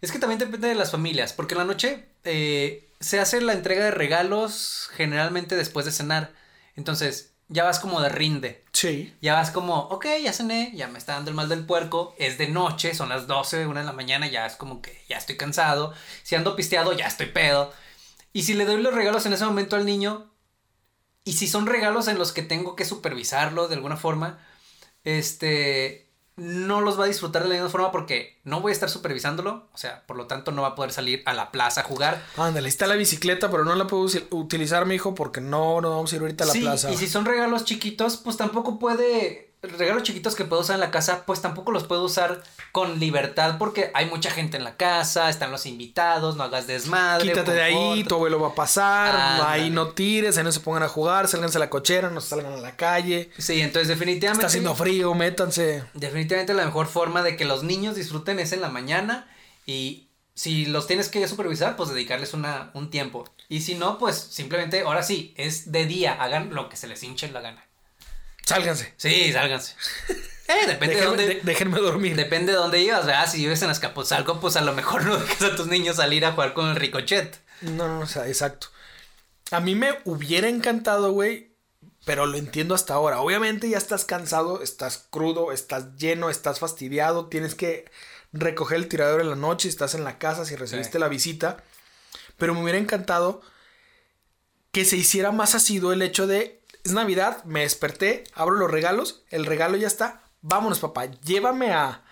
es que también depende de las familias. Porque en la noche eh, se hace la entrega de regalos generalmente después de cenar. Entonces, ya vas como de rinde. Sí. Ya vas como, ok, ya cené, ya me está dando el mal del puerco, es de noche, son las 12, una de la mañana, ya es como que ya estoy cansado. Si ando pisteado, ya estoy pedo. Y si le doy los regalos en ese momento al niño, y si son regalos en los que tengo que supervisarlo de alguna forma, este, no los va a disfrutar de la misma forma porque no voy a estar supervisándolo, o sea, por lo tanto no va a poder salir a la plaza a jugar. Ándale, está la bicicleta, pero no la puedo utilizar, mi hijo, porque no nos vamos a ir ahorita a la sí, plaza. y si son regalos chiquitos, pues tampoco puede. Regalos chiquitos que puedo usar en la casa, pues tampoco los puedo usar con libertad porque hay mucha gente en la casa, están los invitados, no hagas desmadre. Quítate de ahí, tu abuelo va a pasar, ahí no tires, ahí no se pongan a jugar, sálganse a la cochera, no salgan a la calle. Sí, entonces definitivamente. Está haciendo frío, métanse. Definitivamente la mejor forma de que los niños disfruten es en la mañana y si los tienes que supervisar, pues dedicarles una, un tiempo. Y si no, pues simplemente, ahora sí, es de día, hagan lo que se les hinche la gana. Sálganse. Sí, sálganse. Eh, depende de dónde... de- déjenme dormir. Depende de dónde ibas, ¿verdad? Si vives en Azcapotzalco, pues a lo mejor no dejas a tus niños salir a jugar con el ricochet. No, no, o sea, exacto. A mí me hubiera encantado, güey, pero lo entiendo hasta ahora. Obviamente ya estás cansado, estás crudo, estás lleno, estás fastidiado, tienes que recoger el tirador en la noche, estás en la casa si recibiste Sí. la visita. Pero me hubiera encantado que se hiciera más asiduo el hecho de, es Navidad, me desperté, abro los regalos, el regalo ya está, vámonos papá, llévame a,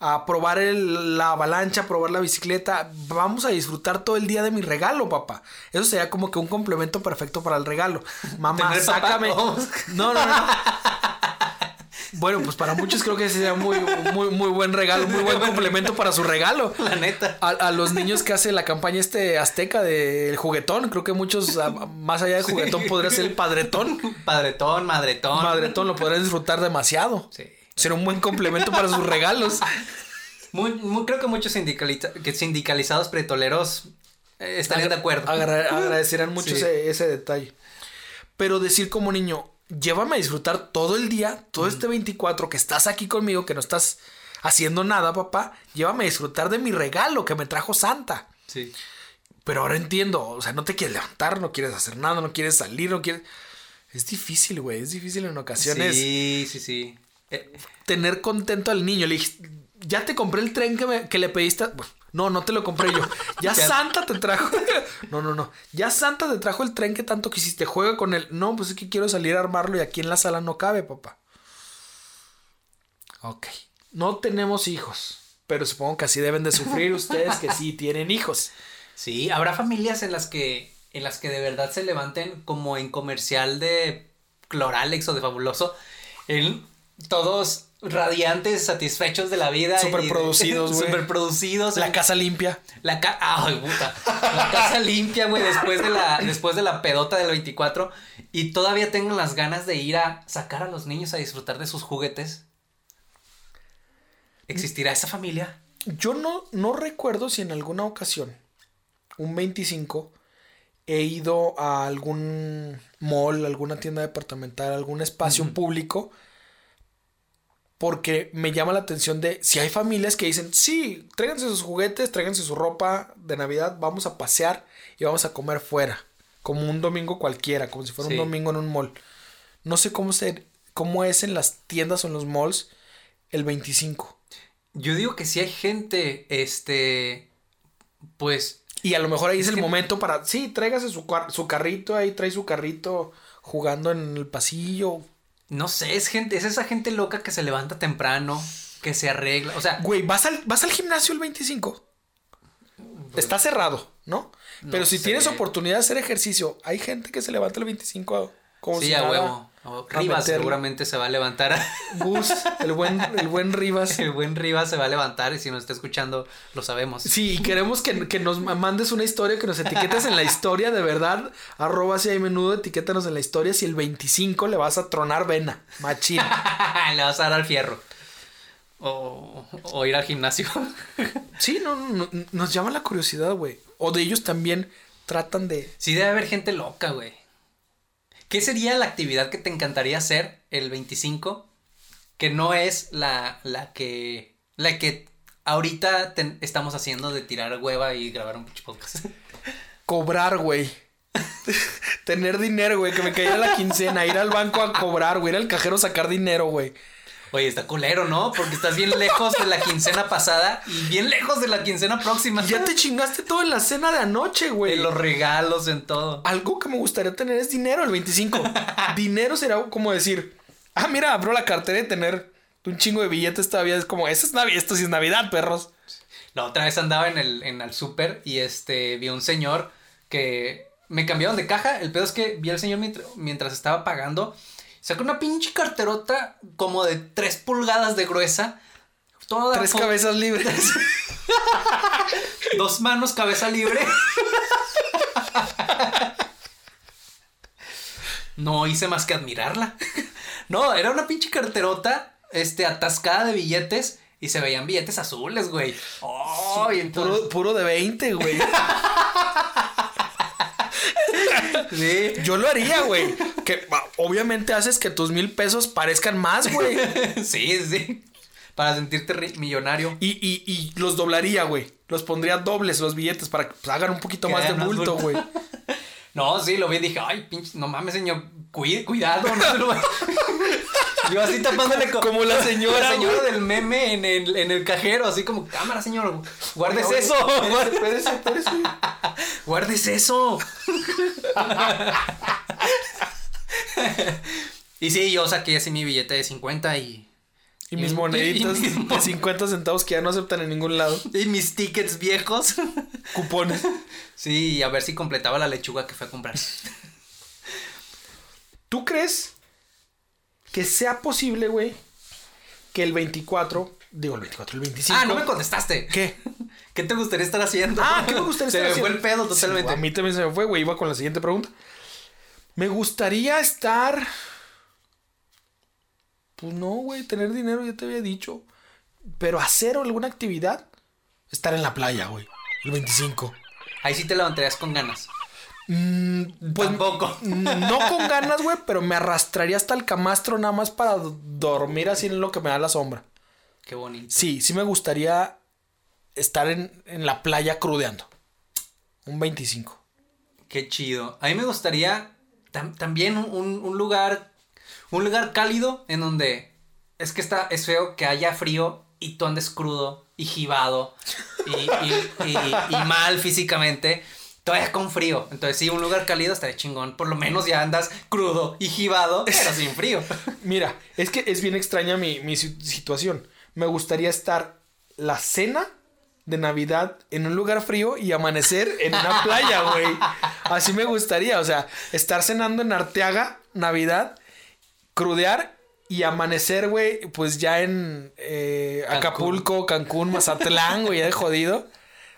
a probar el- la avalancha, a probar la bicicleta, vamos a disfrutar todo el día de mi regalo papá. Eso sería como que un complemento perfecto para el regalo. Mamá, sácame. No, no, no. Bueno, pues para muchos creo que ese sería muy, muy, muy buen regalo, muy buen complemento para su regalo. La neta. A, a los niños que hace la campaña este azteca del juguetón, creo que muchos, a- más allá de juguetón, podría ser el padretón. Padretón, madretón. Madretón lo podrían disfrutar demasiado. Sí. Será un buen complemento para sus regalos. Muy, muy- creo que muchos sindicaliza- que sindicalizados pretoleros eh, estarían de acuerdo. Agra- agradecerán mucho Sí. ese, ese detalle. Pero decir como niño, llévame a disfrutar todo el día, todo este 24 que estás aquí conmigo, que no estás haciendo nada, papá, llévame a disfrutar de mi regalo que me trajo Santa. Sí. Pero ahora entiendo, o sea, no te quieres levantar, no quieres hacer nada, no quieres salir, no quieres... Es difícil, güey, es difícil en ocasiones Sí, sí, sí. Eh, tener contento al niño. Le dije, ya te compré el tren que, me- que le pediste. Bueno, no, no te lo compré yo. Ya. Santa te trajo. No, no, no. Ya Santa te trajo el tren que tanto quisiste. Juega con él. No, pues es que quiero salir a armarlo y aquí en la sala no cabe, papá. Ok. No tenemos hijos. Pero supongo que así deben de sufrir ustedes que sí tienen hijos. Sí, habrá familias en las que en las que de verdad se levanten como en comercial de Cloralex o de Fabuloso, en todos radiantes, satisfechos de la vida. y- Superproducidos, güey. Superproducidos. La en- casa limpia. La ca ay, puta. La casa limpia, güey, después de la después de la pedota del 24 y todavía tengo las ganas de ir a sacar a los niños a disfrutar de sus juguetes. ¿Existirá esa familia? Yo no, no recuerdo si en alguna ocasión, un 25, he ido a algún mall, alguna tienda departamental, algún espacio público, porque me llama la atención de si hay familias que dicen, sí, tráiganse sus juguetes, tráiganse su ropa de Navidad, vamos a pasear y vamos a comer fuera, como un domingo cualquiera, como si fuera Sí. un domingo en un mall. No sé cómo, ser, cómo es en las tiendas o en los malls el 25. Yo digo que si hay gente, este, pues, Y a lo mejor ahí es, Es el que- momento para, sí, tráigase su, su carrito, ahí trae su carrito jugando en el pasillo. No sé, es gente, es esa gente loca que se levanta temprano, que se arregla, o sea, Güey, ¿vas al, vas al gimnasio el 25? Está cerrado, ¿no? Pero si sé. tienes oportunidad de hacer ejercicio, hay gente que se levanta el 25 como sí, si a nada, huevo. Rivas meterle. seguramente se va a levantar. Gus, el buen, el buen Rivas. El buen Rivas se va a levantar y si nos está escuchando, lo sabemos. Sí, y queremos que, que nos mandes una historia, que nos etiquetes en la historia, de verdad. Arroba si hay menudo, etiquétanos en la historia si el 25 le vas a tronar vena. Machín. Le vas a dar al fierro. O, o ir al gimnasio. Sí, no, no, nos llama la curiosidad, güey. O de ellos también tratan de. Sí, debe haber gente loca, güey. ¿Qué sería la actividad que te encantaría hacer el 25? Que no es la, la que. La que ahorita estamos haciendo de tirar hueva y grabar un pinche podcast. Cobrar, güey. Tener dinero, güey. Que me cayera la quincena. Ir al banco a cobrar, güey. Ir al cajero a sacar dinero, güey. Oye, está culero, ¿no? Porque estás bien lejos de la quincena pasada y bien lejos de la quincena próxima. Ya te chingaste todo en la cena de anoche, güey. En los regalos, en todo. Algo que me gustaría tener es dinero el 25. dinero será como decir, ah, mira, abro la cartera y tener un chingo de billetes todavía. Es como, eso es Navidad, esto sí es Navidad, perros. La otra vez andaba en el, en el súper y este vi un señor que me cambiaron de caja. El pedo es que vi al señor mientras, mientras estaba pagando. Sacó una pinche carterota como de 3 pulgadas de gruesa. Toda Tres cabezas libres. Dos manos, cabeza libre. No hice más que admirarla. No, era una pinche carterota, este, atascada de billetes y se veían billetes azules, güey. Oh, y entonces, puro, puro de 20, güey. sí. Yo lo haría, güey. Que obviamente haces que tus mil pesos parezcan más, güey. Sí, sí. Para sentirte ri- millonario. Y, y, y los doblaría, güey. Los pondría dobles los billetes para que hagan un poquito más de más bulto, güey. No, sí, lo vi y dije, ay, pinche, no mames, señor, cuide, cuidado, no se lo Yo así tapándole co- Como la señora, La señora del meme en el, en el cajero, así como, cámara, señor, guardes Oye, eso. Espérese, espérese, espérese. Guardes eso. y sí, yo saqué así mi billete de 50 y. Y mis moneditas y- y- de 50 centavos que ya no aceptan en ningún lado. y mis tickets viejos. Cupones. sí, a ver si completaba la lechuga que fue a comprar. ¿Tú crees que sea posible, güey, que el 24, digo el 24, el 25. ah, no me contestaste. ¿Qué? ¿Qué te gustaría estar haciendo? Ah, ¿qué me gustaría Se estar me haciendo? fue el pedo totalmente. Sí, a mí también se me fue, güey. Iba con la siguiente pregunta. Me gustaría estar. Pues no, güey, tener dinero, ya te había dicho. Pero hacer alguna actividad. Estar en la playa, güey. El 25. Ahí sí te levantarías con ganas. Mm, pues, Tampoco. No con ganas, güey, pero me arrastraría hasta el camastro nada más para dormir así en lo que me da la sombra. Qué bonito. Sí, sí me gustaría estar en, en la playa crudeando. Un 25. Qué chido. A mí me gustaría tam- también un, un lugar, un lugar cálido en donde es que está, es feo que haya frío y tú andes crudo y jibado y, y- y- y mal físicamente. Todavía con frío. Entonces, sí, un lugar cálido estaría chingón. Por lo menos ya andas crudo y jibado, pero sin frío. Mira, es que es bien extraña mi, mi si- situación. Me gustaría estar la cena de Navidad en un lugar frío y amanecer en una playa, güey. Así me gustaría, o sea, estar cenando en Arteaga, Navidad, crudear y amanecer, güey, pues ya en eh. Acapulco, Cancún, Mazatlán, güey, ya de jodido,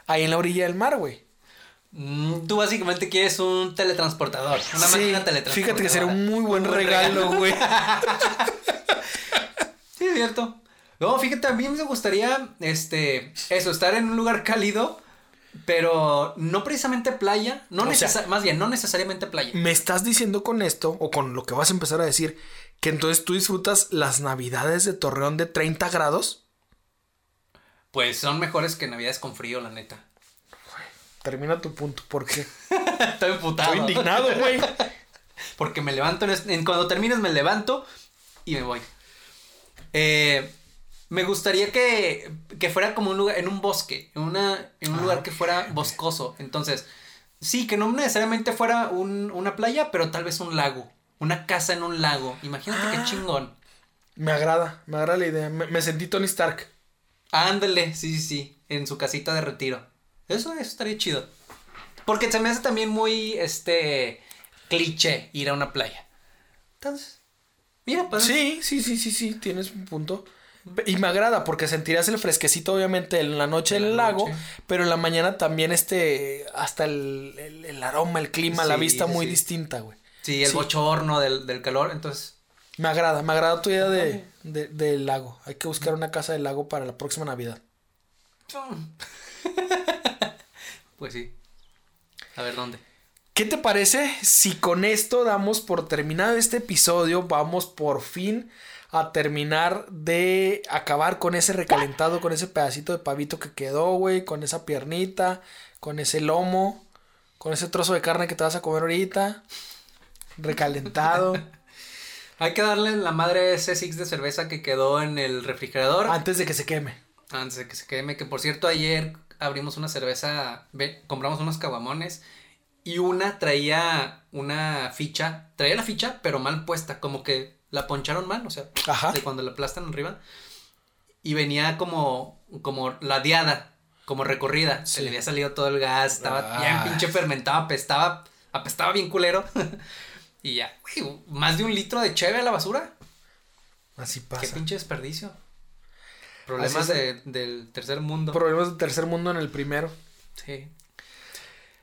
ahí en la orilla del mar, güey. Mm, Tú básicamente quieres un teletransportador. Una Sí, máquina teletransportadora. fíjate que sería un muy buen regalo, güey. Sí, es cierto. No, fíjate, a mí me gustaría, este, eso, estar en un lugar cálido, pero no precisamente playa, no sea- más bien, no necesariamente playa. Me estás diciendo con esto, o con lo que vas a empezar a decir, que entonces tú disfrutas las navidades de Torreón de 30 grados. Pues son mejores que navidades con frío, la neta. Termina tu punto, porque Estoy emputado. estoy indignado, güey. Porque me levanto, en, es- en- cuando termines me levanto y me voy. Eh, me gustaría que, que fuera como un lugar, en un bosque, en, una, en un Ah, lugar que fuera boscoso. Entonces, sí, que no necesariamente fuera un- una playa, pero tal vez un lago. Una casa en un lago. Imagínate Ah. qué chingón. Me agrada, me agrada la idea. Me, me sentí Tony Stark. Ándale, sí, sí, sí, en su casita de retiro. Eso, eso estaría chido. Porque se me hace también muy, este, cliché ir a una playa. Entonces, mira, pues... Sí, sí, sí, sí, sí, tienes un punto. Y me agrada porque sentirías el fresquecito, obviamente, en la noche En el la lago, noche. pero en la mañana también este, hasta el, el- el aroma, el clima, la vista muy sí. distinta, güey. Sí, el Sí. bochorno del, del calor, entonces... Me agrada, me agrada tu idea de, de- del lago. Hay que buscar una casa del lago para la próxima Navidad. Pues sí. A ver, ¿dónde? ¿Qué te parece si con esto damos por terminado este episodio? Vamos por fin a terminar de acabar con ese recalentado, con ese pedacito de pavito que quedó, güey, con esa piernita, con ese lomo, con ese trozo de carne que te vas a comer ahorita, recalentado, Hay que darle la madre a ese six de cerveza que quedó en el refrigerador antes de que se queme. antes de que se queme. Que por cierto, ayer abrimos una cerveza, ve- compramos unos caguamones y una traía una ficha, traía la ficha, pero mal puesta, como que la poncharon mal, o sea, Ajá. de cuando la aplastan arriba. Y venía como, como ladeada, como recorrida. Se le había salido todo el gas, estaba Ah. bien pinche fermentado, apestaba, apestaba bien culero. y ya, güey, más de un litro de cheve a la basura. Así Qué pasa. pinche desperdicio. Problemas de- del tercer mundo. Problemas del tercer mundo en el primero. Sí.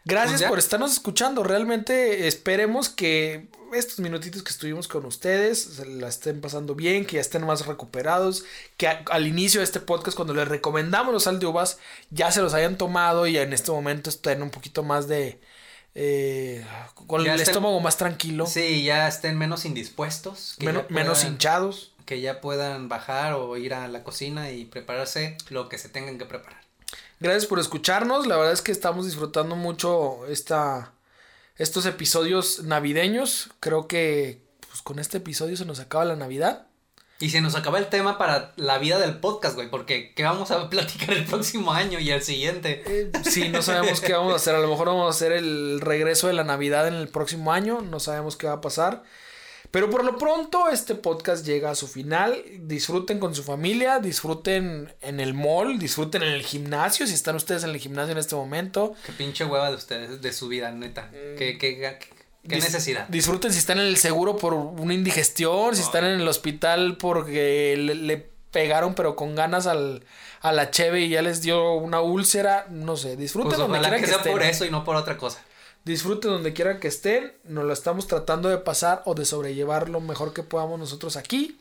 Gracias Pues por estarnos escuchando. Realmente esperemos que estos minutitos que estuvimos con ustedes se la estén pasando bien, que ya estén más recuperados, que a- al inicio de este podcast cuando les recomendamos los sal de uvas ya se los hayan tomado y en este momento estén un poquito más de... eh, con Ya el estén- estómago más tranquilo, Sí, ya estén menos indispuestos. que menos, hinchados. Que ya puedan bajar o ir a la cocina y prepararse lo que se tengan que preparar. Gracias por escucharnos. La verdad es que estamos disfrutando mucho esta, estos episodios navideños. Creo que pues, con este episodio se nos acaba la Navidad. Y se nos acaba el tema para la vida del podcast, güey, porque ¿qué vamos a platicar el próximo año y el siguiente? Eh, sí, no sabemos qué vamos a hacer. A lo mejor vamos a hacer el regreso de la Navidad en el próximo año. No sabemos qué va a pasar. Pero por lo pronto este podcast llega a su final. Disfruten con su familia, disfruten en el mall, disfruten en el gimnasio, si están ustedes en el gimnasio en este momento. Qué pinche hueva de ustedes, de su vida, neta. ¿Qué, qué, qué, qué Dis- necesidad? Disfruten si están en el seguro por una indigestión, si están en el hospital porque le, le pegaron pero con ganas al, a la cheve y ya les dio una úlcera, no sé, disfruten Pues donde ojalá quieran que que, sea estén. por eso y no por otra cosa. Disfruten donde quiera que estén, nos lo estamos tratando de pasar o de sobrellevar lo mejor que podamos nosotros aquí.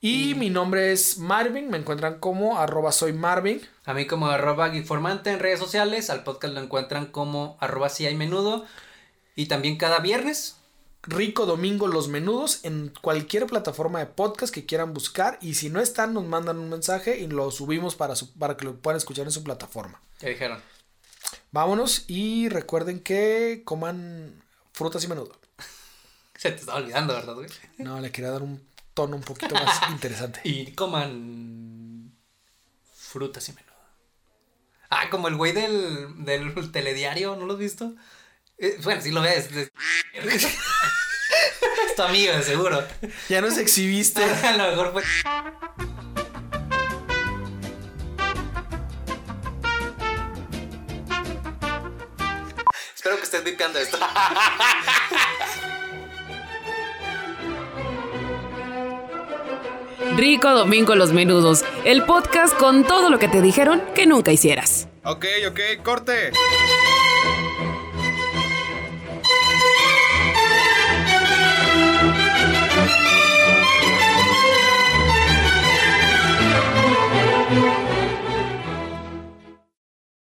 Y mi nombre es Marvin, me encuentran como arroba soy Marvin. A mí como arroba informante en redes sociales, al podcast lo encuentran como arroba si hay menudo. Y también cada viernes. Rico Domingo Los Menudos en cualquier plataforma de podcast que quieran buscar. Y si no están, nos mandan un mensaje y lo subimos para, su- para que lo puedan escuchar en su plataforma. Ya dijeron. Vámonos y recuerden que coman frutas y menudo. Se te estaba olvidando, ¿verdad, güey? No, le quería dar un tono un poquito más interesante. Y coman frutas y menudo. Ah, como el güey del, del telediario, ¿no lo has visto? Eh, bueno, sí lo ves. es tu amigo, seguro. Ya nos exhibiste. A lo mejor fue. Espero que estés vipeando esto. Rico Domingo Los Menudos, el podcast con todo lo que te dijeron que nunca hicieras. Ok, ok, corte.